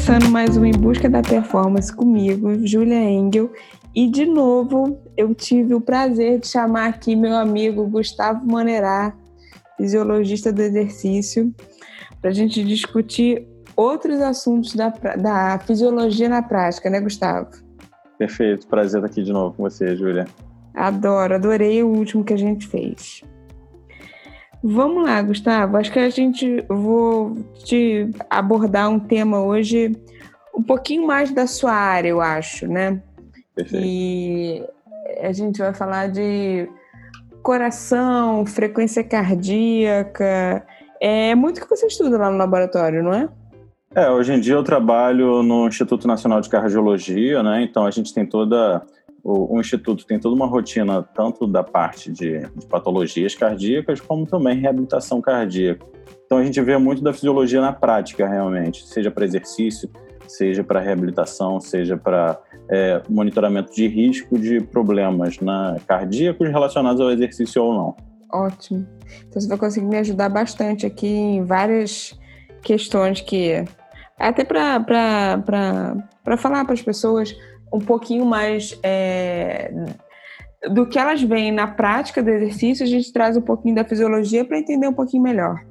começando mais um Em Busca da Performance comigo, Julia Engel. E de novo, eu tive o prazer de chamar aqui meu amigo Gustavo Manerá, fisiologista do exercício, para a gente discutir outros assuntos da, da fisiologia na prática, né, Gustavo? Perfeito, prazer estar aqui de novo com você, Júlia. Adoro, adorei o último que a gente fez. Vamos lá, Gustavo. Acho que a gente vou te abordar um tema hoje um pouquinho mais da sua área, eu acho, né? Perfeito. E a gente vai falar de coração, frequência cardíaca. É muito que você estuda lá no laboratório, não é? É, hoje em dia eu trabalho no Instituto Nacional de Cardiologia, né? Então a gente tem toda o, o, Instituto tem toda uma rotina, tanto da parte de, de, patologias cardíacas, como também reabilitação cardíaca. Então, a gente vê muito da fisiologia na prática, realmente, seja para exercício, seja para reabilitação, seja para é, monitoramento de risco de problemas né, cardíacos relacionados ao exercício ou não. Ótimo. Então, você vai conseguir me ajudar bastante aqui em várias questões que. Até para falar para as pessoas um pouquinho mais é, do que elas veem na prática do exercício, a gente traz um pouquinho da fisiologia para entender um pouquinho melhor.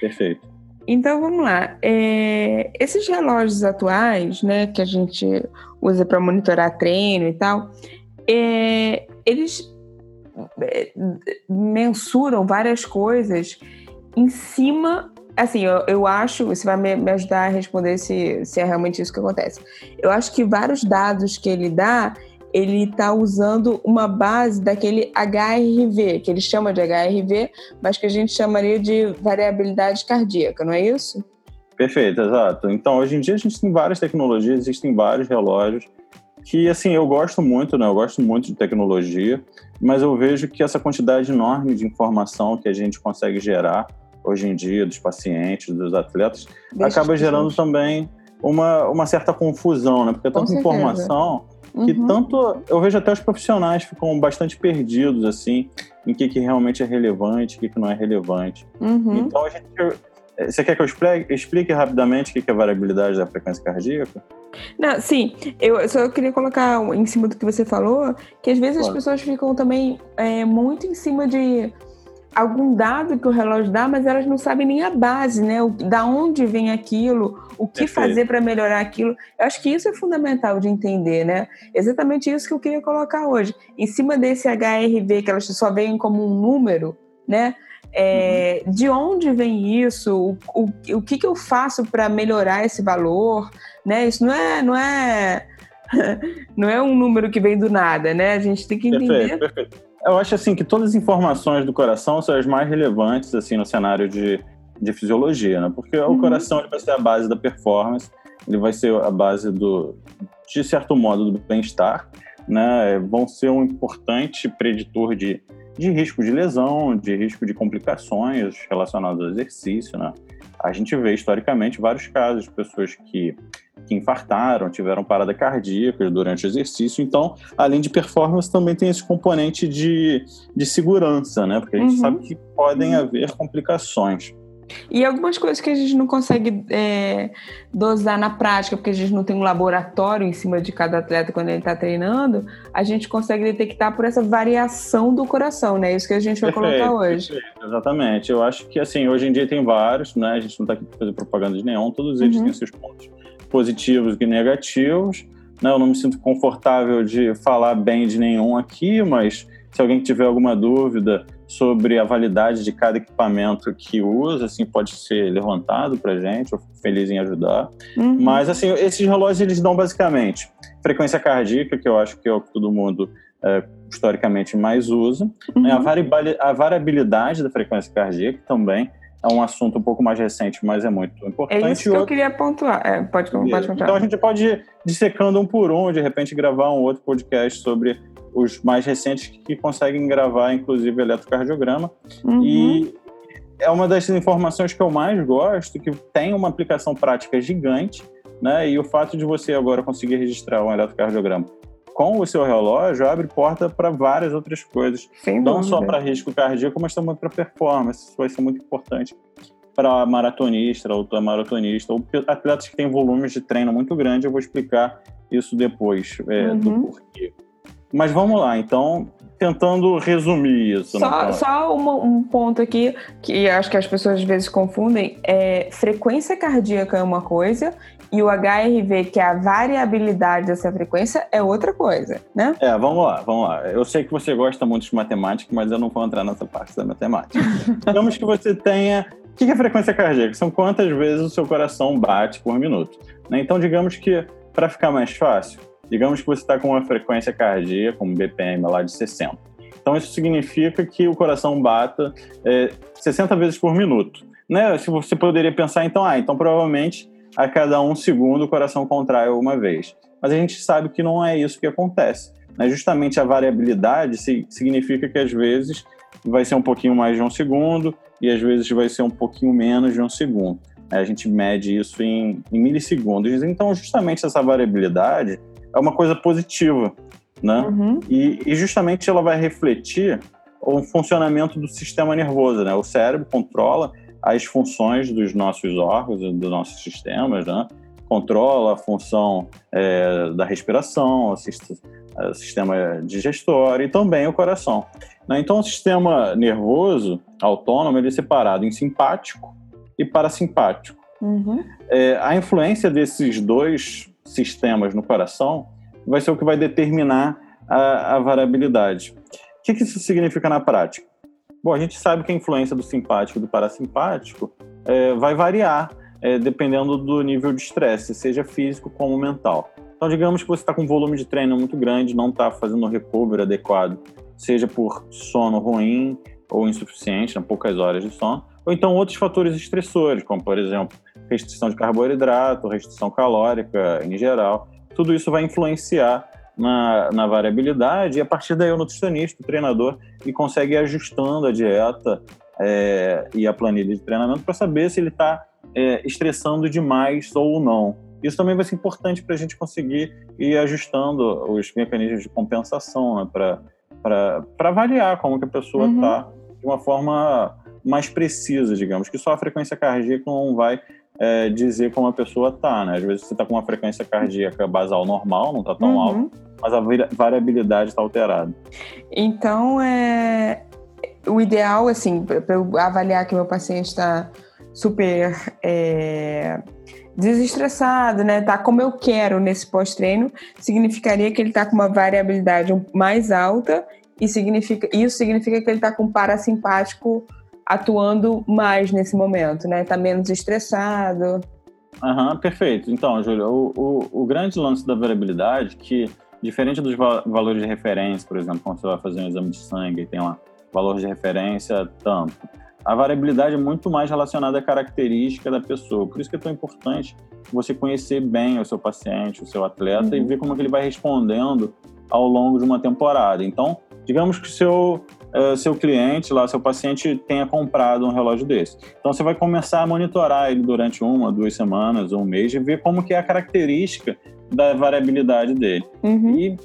Perfeito. Então vamos lá. É, esses relógios atuais, né, que a gente usa para monitorar treino e tal, é, eles é, mensuram várias coisas em cima assim, eu, eu acho, você vai me, me, ajudar a responder se, se é realmente isso que acontece. Eu acho que vários dados que ele dá, ele está usando uma base daquele HRV, que ele chama de HRV, mas que a gente chamaria de variabilidade cardíaca, não é isso? Perfeito, exato. Então, hoje em dia a gente tem várias tecnologias, existem vários relógios que, assim, eu gosto muito, né? Eu gosto muito de tecnologia, mas eu vejo que essa quantidade enorme de informação que a gente consegue gerar hoje em dia dos pacientes, dos atletas, Deixa acaba gerando também uma, uma certa confusão, né? Porque é tanta informação que uhum. tanto eu vejo até os profissionais ficam bastante perdidos assim em que, que realmente é relevante, o que, que não é relevante. Uhum. Então a gente você quer que eu explique, explique rapidamente o que é a variabilidade da frequência cardíaca? Não, sim, eu só queria colocar em cima do que você falou, que às vezes claro. as pessoas ficam também é, muito em cima de algum dado que o relógio dá, mas elas não sabem nem a base, né? O, da onde vem aquilo, o que Perfeito. fazer para melhorar aquilo. Eu acho que isso é fundamental de entender, né? Exatamente isso que eu queria colocar hoje. Em cima desse HRV, que elas só veem como um número, né? É, uhum. De onde vem isso? O, o, o que, que eu faço para melhorar esse valor? Né? Isso não é, não é, não é um número que vem do nada, né? A gente tem que entender. Perfeito, perfeito eu acho assim que todas as informações do coração são as mais relevantes assim no cenário de, de fisiologia, né? Porque uhum. o coração ele vai ser a base da performance, ele vai ser a base do, de certo modo, do bem-estar, né? Vão ser um importante preditor de, de risco de lesão, de risco de complicações relacionadas ao exercício, né? A gente vê historicamente vários casos de pessoas que que infartaram, tiveram parada cardíaca durante o exercício. Então, além de performance, também tem esse componente de, de segurança, né? Porque a gente uhum. sabe que podem haver complicações. E algumas coisas que a gente não consegue é, dosar na prática, porque a gente não tem um laboratório em cima de cada atleta quando ele está treinando, a gente consegue detectar por essa variação do coração, né? Isso que a gente vai perfeito, colocar hoje. Perfeito, exatamente. Eu acho que, assim, hoje em dia tem vários, né? A gente não está aqui para fazer propaganda de nenhum, todos eles uhum. têm seus pontos positivos e negativos. Né? Eu não me sinto confortável de falar bem de nenhum aqui, mas se alguém tiver alguma dúvida sobre a validade de cada equipamento que usa, assim, pode ser levantado para gente, eu fico feliz em ajudar. Uhum. Mas, assim, esses relógios, eles dão basicamente frequência cardíaca, que eu acho que é o que todo mundo é, historicamente mais usa, uhum. né? a, a variabilidade da frequência cardíaca também, é um assunto um pouco mais recente, mas é muito importante. É isso que eu queria pontuar. É, pode, pode contar. Então a gente pode ir dissecando um por um, de repente gravar um outro podcast sobre os mais recentes que conseguem gravar, inclusive, eletrocardiograma. Uhum. E é uma das informações que eu mais gosto, que tem uma aplicação prática gigante, né? E o fato de você agora conseguir registrar um eletrocardiograma com o seu relógio abre porta para várias outras coisas. Sem não dúvida. só para risco cardíaco, mas também para performance. Isso vai ser muito importante para maratonista, ultramaratonista, ou atletas que têm volumes de treino muito grande. Eu vou explicar isso depois, é, uhum. do porquê. Mas vamos lá, então, tentando resumir isso. Só, só uma, um ponto aqui que acho que as pessoas às vezes confundem: é frequência cardíaca é uma coisa e o HRV, que é a variabilidade dessa frequência, é outra coisa, né? É, vamos lá, vamos lá. Eu sei que você gosta muito de matemática, mas eu não vou entrar nessa parte da matemática. Digamos que você tenha. O que é frequência cardíaca? São quantas vezes o seu coração bate por minuto. Né? Então, digamos que, para ficar mais fácil, digamos que você está com uma frequência cardíaca, um BPM lá de 60. Então, isso significa que o coração bata é, 60 vezes por minuto. Né? Se você poderia pensar, então, ah, então provavelmente a cada um segundo o coração contrai uma vez. Mas a gente sabe que não é isso que acontece. Né? Justamente a variabilidade significa que às vezes vai ser um pouquinho mais de um segundo e às vezes vai ser um pouquinho menos de um segundo. A gente mede isso em, em milissegundos. Então, justamente essa variabilidade é uma coisa positiva, né? Uhum. E, e, justamente ela vai refletir o funcionamento do sistema nervoso, né? O cérebro controla as funções dos nossos órgãos, dos nossos sistemas, né? controla a função é, da respiração, o sistema digestório e também o coração. Né? Então, o sistema nervoso autônomo ele é separado em simpático e parasimpático. Uhum. É, a influência desses dois sistemas no coração vai ser o que vai determinar a, a variabilidade. O que, que isso significa na prática? Bom, a gente sabe que a influência do simpático e do parasimpático é, vai variar é, dependendo do nível de estresse, seja físico como mental. Então, digamos que você está com um volume de treino muito grande, não está fazendo um recovery adequado, seja por sono ruim ou insuficiente, né, poucas horas de sono, ou então outros fatores estressores, como, por exemplo, restrição de carboidrato, restrição calórica em geral. Tudo isso vai influenciar na, na variabilidade, e a partir daí o nutricionista, o treinador, ele consegue ir ajustando a dieta é, e a planilha de treinamento para saber se ele está é, estressando demais ou não. Isso também vai ser importante para a gente conseguir ir ajustando os mecanismos de compensação, né, para avaliar como que a pessoa está uhum. de uma forma mais precisa, digamos, que só a frequência cardíaca não vai é, dizer como a pessoa está, né? Às vezes você está com uma frequência cardíaca basal normal, não está tão uhum. alta, mas a variabilidade está alterada. Então, é, o ideal, assim, para eu avaliar que meu paciente está super é, desestressado, né? Tá como eu quero nesse pós-treino, significaria que ele está com uma variabilidade mais alta e significa, isso significa que ele está com parasimpático atuando mais nesse momento, né? Tá menos estressado. Aham, uhum, perfeito. Então, Júlio, o, o, o, grande lance da variabilidade, que diferente dos valores de referência, por exemplo, quando você vai fazer um exame de sangue e tem lá valor de referência tanto, a variabilidade é muito mais relacionada à característica da pessoa. Por isso que é tão importante você conhecer bem o seu paciente, o seu atleta uhum. e ver como que ele vai respondendo ao longo de uma temporada. Então, digamos que o seu uh, seu cliente lá, seu paciente tenha comprado um relógio desse. Então você vai começar a monitorar ele durante uma, duas semanas, um mês e ver como que é a característica da variabilidade dele. Uhum. E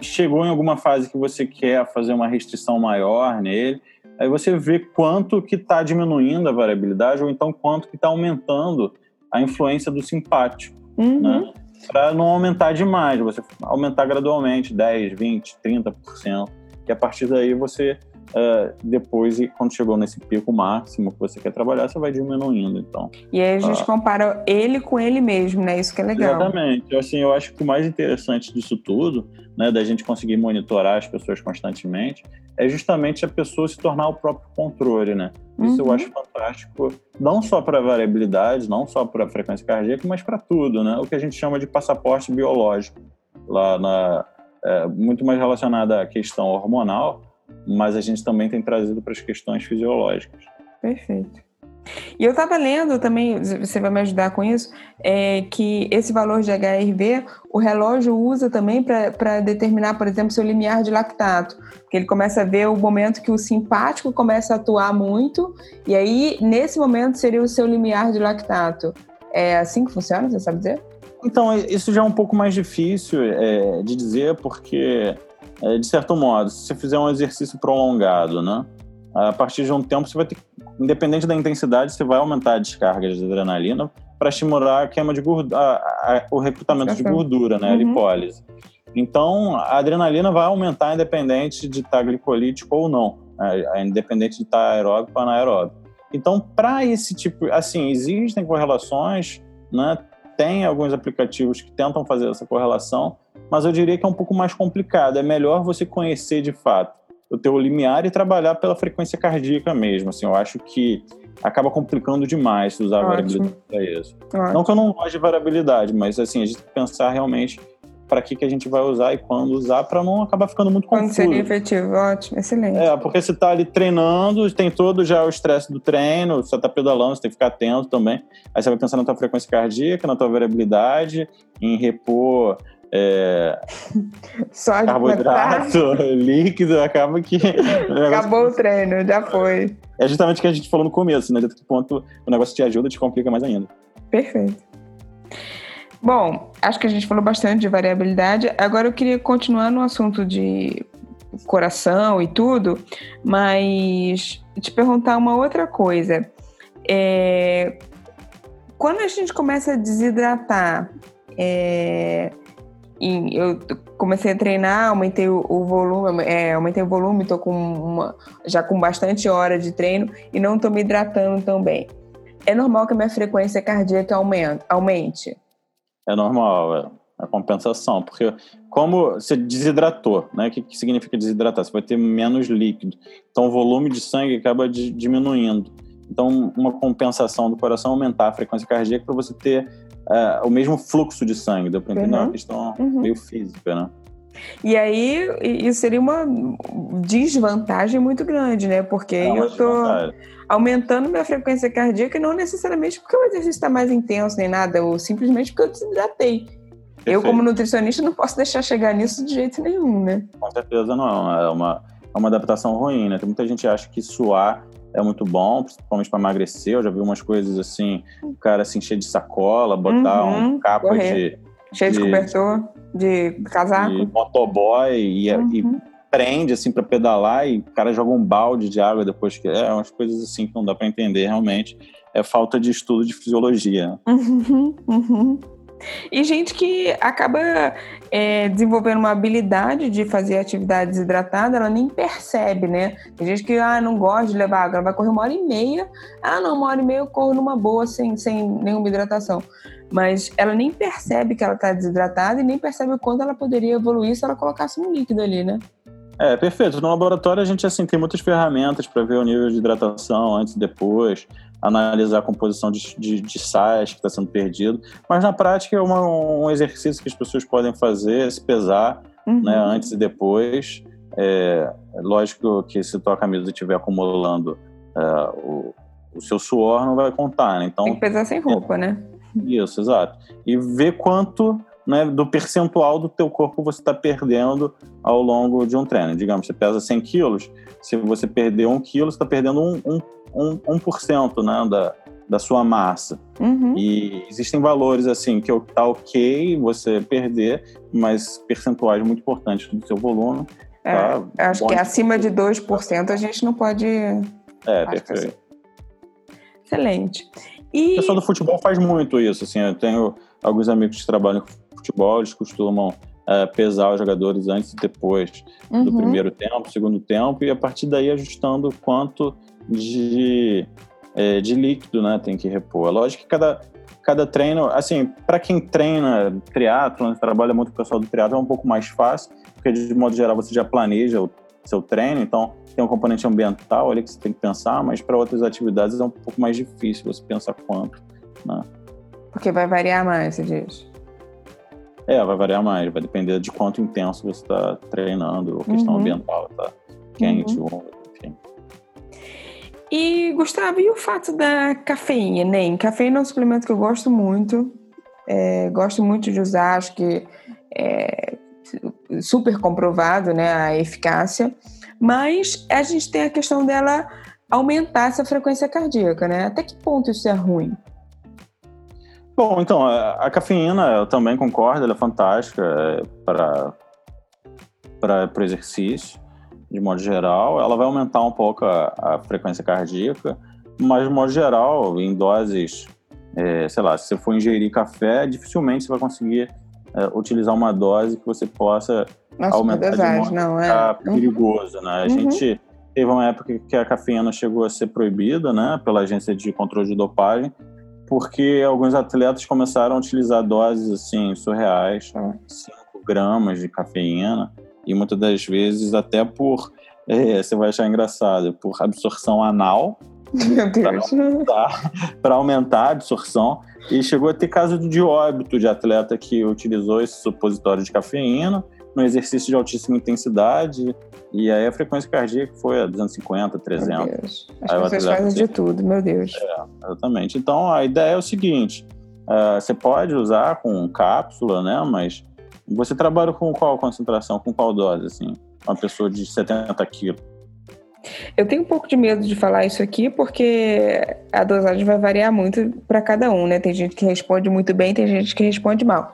chegou em alguma fase que você quer fazer uma restrição maior nele, aí você vê quanto que está diminuindo a variabilidade ou então quanto que está aumentando a influência do simpático, uhum. né? Para não aumentar demais, você aumentar gradualmente, 10, 20, 30% que a partir daí você Uh, depois, quando chegou nesse pico máximo que você quer trabalhar, você vai diminuindo, então. E aí a gente uh, compara ele com ele mesmo, né? Isso que é legal. Exatamente. Assim, eu acho que o mais interessante disso tudo, né, da gente conseguir monitorar as pessoas constantemente, é justamente a pessoa se tornar o próprio controle, né? Isso uhum. eu acho fantástico, não só para variabilidade, não só para frequência cardíaca, mas para tudo, né? O que a gente chama de passaporte biológico lá na é, muito mais relacionada à questão hormonal, mas a gente também tem trazido para as questões fisiológicas. Perfeito. E eu estava lendo também, você vai me ajudar com isso, é, que esse valor de HRV, o relógio usa também para determinar, por exemplo, seu limiar de lactato. Porque ele começa a ver o momento que o simpático começa a atuar muito, e aí, nesse momento, seria o seu limiar de lactato. É assim que funciona, você sabe dizer? Então, isso já é um pouco mais difícil é, de dizer, porque, é, de certo modo, se você fizer um exercício prolongado, né, a partir de um tempo você vai ter independente da intensidade, você vai aumentar a descarga de adrenalina para estimular a queima de gordura, a, a, o recrutamento de gordura, né, uhum. a lipólise. Então, a adrenalina vai aumentar independente de estar glicolítico ou não, né, independente de estar aeróbico ou anaeróbico. Então, para esse tipo, assim, existem correlações, né? Tem alguns aplicativos que tentam fazer essa correlação, mas eu diria que é um pouco mais complicado. É melhor você conhecer de fato o teu limiar e trabalhar pela frequência cardíaca mesmo. Assim, eu acho que acaba complicando demais usar Ótimo. variabilidade para isso. Ótimo. Não que eu não goste de variabilidade, mas assim, a gente tem que pensar realmente para que, que a gente vai usar e quando usar, para não acabar ficando muito quando confuso. Quando seria efetivo, ótimo, excelente. É, porque você está ali treinando, tem todo já o estresse do treino, você está pedalando, você tem que ficar atento também. Aí você vai pensar na tua frequência cardíaca, na tua variabilidade, em repor é, Só carboidrato, líquido, acaba que. Acabou o treino, já foi. É justamente o que a gente falou no começo, né? De que ponto o negócio te ajuda, te complica mais ainda. Perfeito. Bom, acho que a gente falou bastante de variabilidade. Agora eu queria continuar no assunto de coração e tudo, mas te perguntar uma outra coisa. É, quando a gente começa a desidratar, é, eu comecei a treinar, aumentei o, o volume, é, aumentei o volume, tô com uma, já com bastante hora de treino e não estou me hidratando tão bem. É normal que a minha frequência cardíaca aumente? aumente? É normal, é a compensação, porque como você desidratou, né? O que, que significa desidratar? Você vai ter menos líquido, então o volume de sangue acaba de, diminuindo. Então, uma compensação do coração aumentar a frequência cardíaca para você ter uh, o mesmo fluxo de sangue. Deu para entender? Uhum. É uma questão uhum. meio física, né? E aí, isso seria uma desvantagem muito grande, né? Porque é eu tô aumentando minha frequência cardíaca e não necessariamente porque o exercício está mais intenso nem nada, ou simplesmente porque eu desidratei. Perfeito. Eu, como nutricionista, não posso deixar chegar nisso de jeito nenhum, né? Com certeza não. É uma, é uma adaptação ruim, né? Tem muita gente que acha que suar é muito bom, principalmente para emagrecer. Eu já vi umas coisas assim, o cara se encher de sacola, botar uhum, um capa correr. de. Cheio de, de cobertor, de casaco. De motoboy e, uhum. e prende assim para pedalar e o cara joga um balde de água depois que é umas coisas assim que não dá para entender realmente é falta de estudo de fisiologia uhum, uhum. e gente que acaba é, desenvolvendo uma habilidade de fazer atividade desidratada ela nem percebe né tem gente que ah não gosta de levar água ela vai correr uma hora e meia ah não uma hora e meia eu corro numa boa sem, sem nenhuma hidratação mas ela nem percebe que ela está desidratada e nem percebe o quanto ela poderia evoluir se ela colocasse um líquido ali, né? É, perfeito. No laboratório a gente assim tem muitas ferramentas para ver o nível de hidratação antes e depois, analisar a composição de, de, de sais que está sendo perdido. Mas na prática é uma, um exercício que as pessoas podem fazer, se pesar uhum. né, antes e depois. É, é lógico que se tua camisa estiver acumulando é, o, o, seu suor, não vai contar, né? Então, tem que pesar sem roupa, é, né? Isso, exato. E ver quanto né, do percentual do teu corpo você está perdendo ao longo de um treino. Digamos, você pesa 100 quilos, se você perder 1 quilo, você está perdendo 1%, um, um, um, 1 né, da, da sua massa. Uhum. E existem valores assim que tá ok você perder, mas percentuais muito importantes do seu volume. É, tá acho que acima de 2% a gente não pode. É, perfeito. Excelente. E... O pessoal do futebol faz muito isso. Assim, eu tenho alguns amigos que trabalham futebol, eles costumam é, pesar os jogadores antes e depois uhum. do primeiro tempo, segundo tempo, e a partir daí ajustando quanto de, é, de líquido né, tem que repor. É lógico que cada, cada treino, assim, para quem treina triatlo, trabalha muito com o pessoal do triatlo, é um pouco mais fácil, porque de modo geral você já planeja o seu treino, então tem um componente ambiental ali que você tem que pensar, mas para outras atividades é um pouco mais difícil você pensar quanto, né? Porque vai variar mais, você diz? É, vai variar mais, vai depender de quanto intenso você está treinando, questão uhum. ambiental, tá? Quente, uhum. enfim. E, Gustavo, e o fato da cafeína, nem? Né? Cafeína é um suplemento que eu gosto muito, é, gosto muito de usar, acho que é super comprovado, né, a eficácia, mas a gente tem a questão dela aumentar essa frequência cardíaca, né? Até que ponto isso é ruim? Bom, então, a, cafeína, eu também concordo, ela é fantástica é, para o exercício, de modo geral. Ela vai aumentar um pouco a, a frequência cardíaca, mas de modo geral, em doses, é, sei lá, se você for ingerir café, dificilmente você vai conseguir é, utilizar uma dose que você possa Nossa, aumentar dosagem, de modo não, é. Uhum. perigoso, né? A uhum. gente teve uma época que a cafeína chegou a ser proibida, né, pela agência de controle de dopagem, porque alguns atletas começaram a utilizar doses assim surreais, 5 uhum. gramas de cafeína e muitas das vezes até por é, você vai achar engraçado, por absorção anal, para aumentar a absorção. E chegou a ter caso de óbito de atleta que utilizou esse supositório de cafeína no exercício de altíssima intensidade. E aí a frequência cardíaca foi a 250, 300. Meu Deus. As aí pessoas fazem de tudo, meu Deus. É, exatamente. Então a ideia é o seguinte: uh, você pode usar com cápsula, né? Mas você trabalha com qual concentração, com qual dose, assim? Uma pessoa de 70 quilos. Eu tenho um pouco de medo de falar isso aqui, porque a dosagem vai variar muito para cada um, né? Tem gente que responde muito bem, tem gente que responde mal.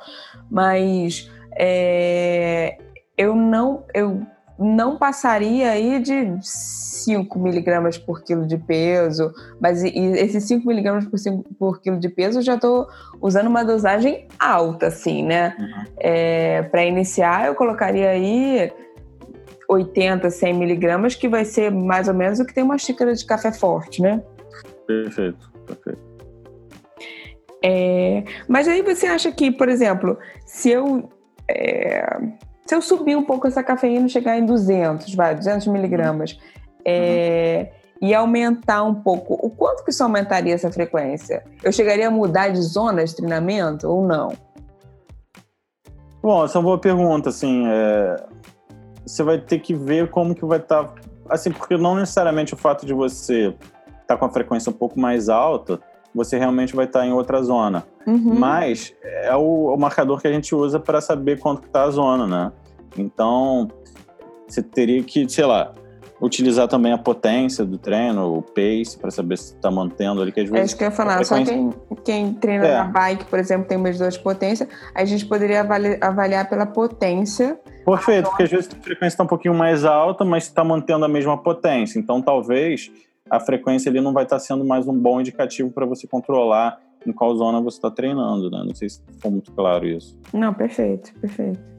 Mas é, eu não eu não passaria aí de 5 miligramas por quilo de peso, mas esses 5 miligramas por, por quilo de peso eu já estou usando uma dosagem alta, assim, né? Uhum. É, Para iniciar, eu colocaria aí 80, 100 miligramas, que vai ser mais ou menos o que tem uma xícara de café forte, né? Perfeito, perfeito. É, mas aí você acha que, por exemplo, se eu é, se eu subir um pouco essa cafeína, chegar em 200, vai, 200 miligramas, é, e aumentar um pouco, o quanto que isso aumentaria essa frequência? Eu chegaria a mudar de zona de treinamento ou não? Bom, essa é uma boa pergunta, assim, é, você vai ter que ver como que vai estar. Tá, assim, porque não necessariamente o fato de você estar tá com a frequência um pouco mais alta, você realmente vai estar tá em outra zona. Uhum. Mas é o, o, marcador que a gente usa para saber quanto está a zona, né? Então, você teria que, sei lá, utilizar também a potência do treino, o pace, para saber se está mantendo ali. Que às vezes, é isso que eu ia falar. Só quem, quem treina é. na bike, por exemplo, tem medidor de potência, a gente poderia avaliar, avaliar pela potência. Perfeito, porque às vezes a frequência está um pouquinho mais alta, mas está mantendo a mesma potência. Então, talvez a frequência ali não vai estar tá sendo mais um bom indicativo para você controlar em qual zona você está treinando, né? Não sei se ficou muito claro isso. Não, perfeito, perfeito.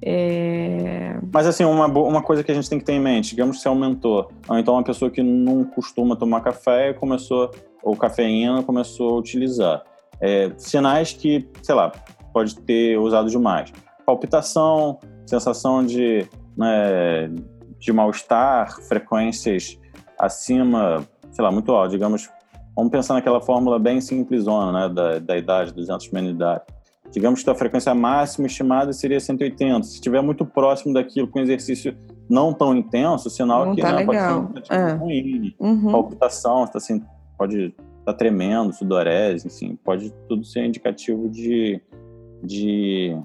É... Mas assim, uma, uma coisa que a gente tem que ter em mente, digamos que você aumentou, ou então uma pessoa que não costuma tomar café começou, ou cafeína começou a utilizar. É, sinais que, sei lá, pode ter usado demais. Palpitação, sensação de, né, de mal-estar, frequências acima, sei lá, muito alto, digamos, vamos pensar naquela fórmula bem simplesona, né, da, da idade, 200 menos idade digamos que a frequência máxima estimada seria 180. Se estiver muito próximo daquilo com exercício não tão intenso, sinal não que tá né, legal. pode ser um é. ruim. Uhum. Palpitação, está assim, pode estar tá tremendo, sudorese, enfim, pode tudo ser indicativo de, de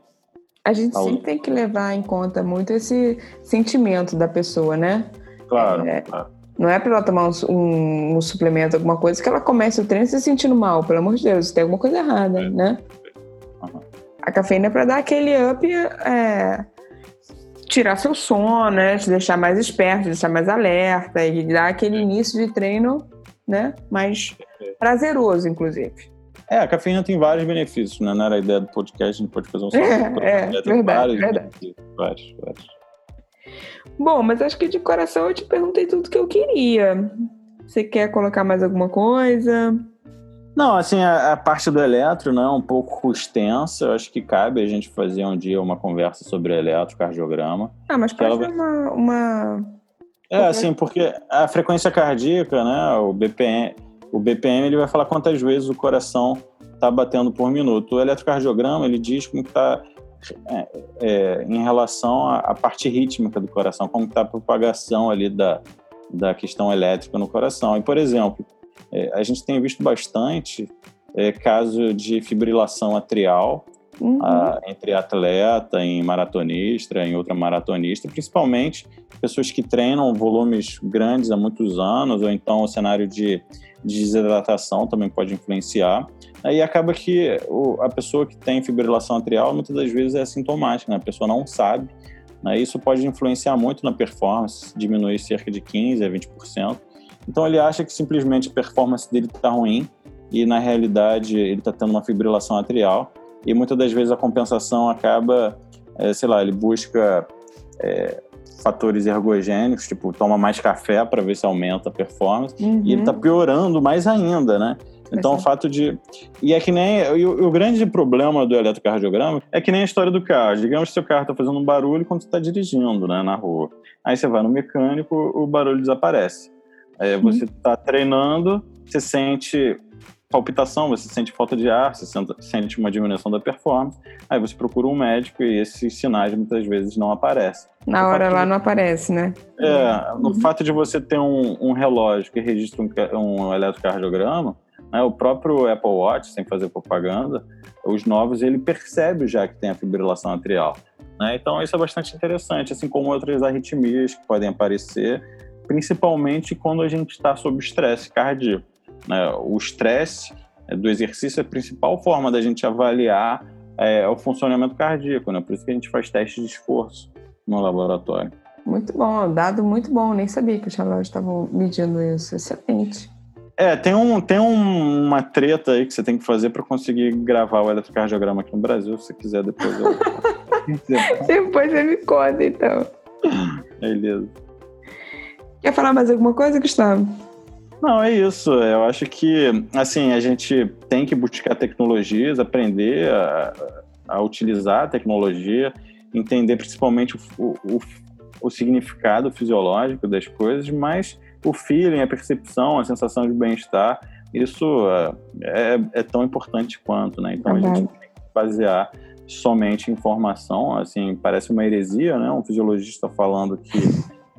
a gente sempre tem que levar em conta muito esse sentimento da pessoa, né? Claro, é, claro. Não é para ela tomar um, um, um, suplemento, alguma coisa, que ela comece o treino se sentindo mal, pelo amor de Deus, tem alguma coisa errada, é. né? A cafeína é para dar aquele up, é, tirar seu sono, né? Te deixar mais esperto, te deixar mais alerta e dar aquele início de treino, né? Mais prazeroso, inclusive. É, a cafeína tem vários benefícios, né? Não era a ideia do podcast, a gente pode fazer um só. É, é verdade, vários verdade. Vários, vários. Bom, mas acho que de coração eu te perguntei tudo que eu queria. Você quer colocar mais alguma coisa? Não, assim, a, a, parte do eletro né, é um pouco extensa. Eu acho que cabe a gente fazer um dia uma conversa sobre eletrocardiograma. Ah, mas pode ser uma, uma... É, assim, porque a frequência cardíaca, né, o BPM, o BPM ele vai falar quantas vezes o coração está batendo por minuto. O eletrocardiograma, ele diz como está é, é, em relação à, à, parte rítmica do coração, como está a propagação ali da, da questão elétrica no coração. E, por exemplo, é, a gente tem visto bastante é, caso de fibrilação atrial uhum. a, entre atleta, em maratonista, em outra maratonista, principalmente pessoas que treinam volumes grandes há muitos anos, ou então o cenário de, de desidratação também pode influenciar. Aí acaba que o, a pessoa que tem fibrilação atrial muitas das vezes é assintomática, né? a pessoa não sabe. Né? Isso pode influenciar muito na performance, diminuir cerca de 15% a 20%. Então ele acha que simplesmente a performance dele está ruim e na realidade ele está tendo uma fibrilação atrial e muitas das vezes a compensação acaba, é, sei lá, ele busca é, fatores ergogênicos, tipo toma mais café para ver se aumenta a performance uhum. e ele está piorando mais ainda, né? Então, o fato de. E é que nem. E o, o, grande problema do eletrocardiograma é que nem a história do carro. Digamos que seu carro está fazendo um barulho quando você está dirigindo né, na rua. Aí você vai no mecânico, o barulho desaparece. Aí você está uhum. treinando, você sente palpitação, você sente falta de ar, você sente uma diminuição da performance, aí você procura um médico e esses sinais muitas vezes não aparecem. Na hora lá de... não aparece, né? É, no uhum. fato de você ter um, um relógio que registra um, um eletrocardiograma, né, o próprio Apple Watch, sem fazer propaganda, os novos, ele percebe já que tem a fibrilação atrial. Né? Então isso é bastante interessante, assim como outras arritmias que podem aparecer, principalmente quando a gente está sob estresse cardíaco. Né? O estresse é, do exercício é a principal forma da gente avaliar é, o funcionamento cardíaco, né? Por isso que a gente faz testes de esforço no laboratório. Muito bom, dado muito bom. Nem sabia que os relógios estavam medindo isso. Excelente. É, tem, um, tem um, uma treta aí que você tem que fazer para conseguir gravar o eletrocardiograma aqui no Brasil. Se você quiser, depois eu. depois você me conta, então. Beleza. Quer falar mais alguma coisa, Gustavo? Não, é isso. Eu acho que, assim, a gente tem que buscar tecnologias, aprender a, a utilizar a tecnologia, entender principalmente o, o, o, significado fisiológico das coisas, mas o feeling, a percepção, a sensação de bem-estar, isso é, é, é, tão importante quanto, né? Então, a gente tem que basear somente informação, assim, parece uma heresia, né? Um fisiologista falando que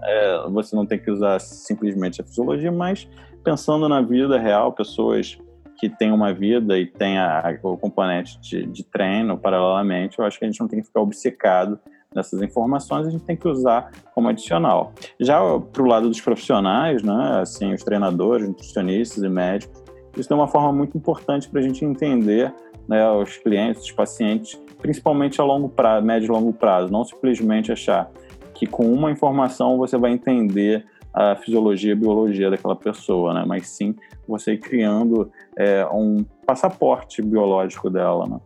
é, você não tem que usar simplesmente a fisiologia, mas pensando na vida real, pessoas que têm uma vida e têm a, o componente de, de treino paralelamente, eu acho que a gente não tem que ficar obcecado nessas informações, a gente tem que usar como adicional. Já para o lado dos profissionais, né, assim, os treinadores, nutricionistas e médicos, isso é uma forma muito importante para a gente entender né, os clientes, os pacientes, principalmente a longo prazo, médio e longo prazo, não simplesmente achar que com uma informação você vai entender a fisiologia e biologia daquela pessoa, né? Mas sim você criando é, um passaporte biológico dela, né?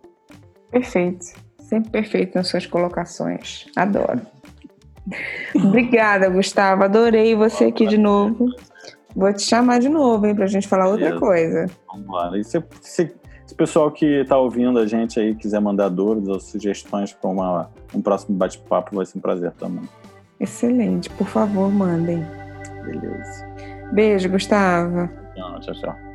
Perfeito. Sempre perfeito nas suas colocações. Adoro. Obrigada, Gustavo. Adorei você aqui de novo. Vou te chamar de novo, hein, pra gente falar outra coisa. Vamos lá. E se, se, se o pessoal que está ouvindo a gente aí quiser mandar dúvidas ou sugestões para um próximo bate-papo, vai ser um prazer também. Excelente. Por favor, mandem. Beleza. Beijo, Gustavo. Tchau, tchau.